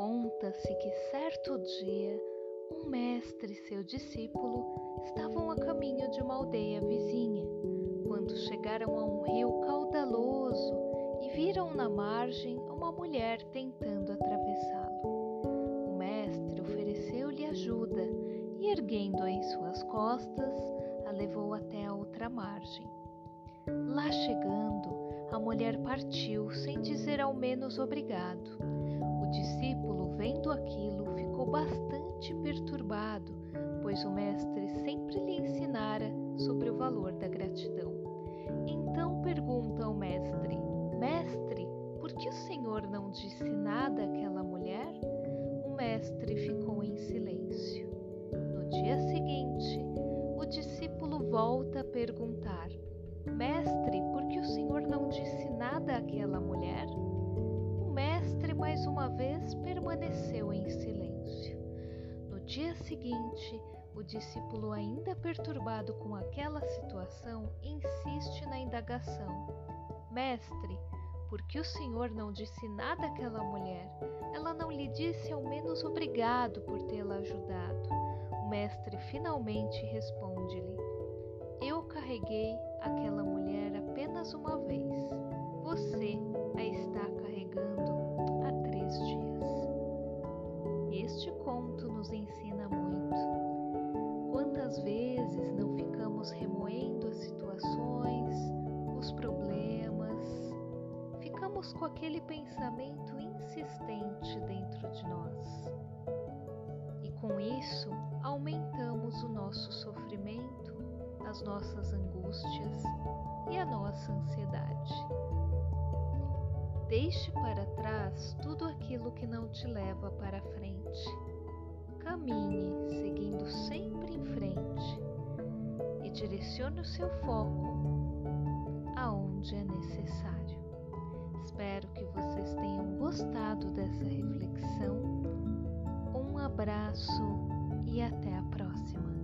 Conta-se que certo dia um mestre e seu discípulo estavam a caminho de uma aldeia vizinha, quando chegaram a um rio caudaloso e viram na margem uma mulher tentando atravessá-lo. O mestre ofereceu-lhe ajuda e, erguendo-a em suas costas, a levou até a outra margem. Lá chegando, a mulher partiu sem dizer ao menos obrigado. Aquilo, ficou bastante perturbado, pois o mestre sempre lhe ensinara sobre o valor da gratidão. Então pergunta ao mestre: Mestre, por que o Senhor não disse nada àquela mulher? O mestre ficou em silêncio. No dia seguinte, o discípulo volta a perguntar: Mestre, por que o Senhor não disse nada àquela mulher? O mestre mais uma vez permaneceu dia seguinte, o discípulo, ainda perturbado com aquela situação, insiste na indagação: Mestre, por que o Senhor não disse nada àquela mulher? Ela não lhe disse ao menos obrigado por tê-la ajudado. O mestre finalmente responde-lhe: Eu carreguei aquela mulher apenas uma ficamos com aquele pensamento insistente dentro de nós. E com isso aumentamos o nosso sofrimento as nossas angústias e a nossa ansiedade. Deixe para trás tudo aquilo que não te leva para frente. Caminhe seguindo sempre em frente e direcione o seu foco aonde é necessário. Espero que vocês tenham gostado dessa reflexão. Um abraço e até a próxima.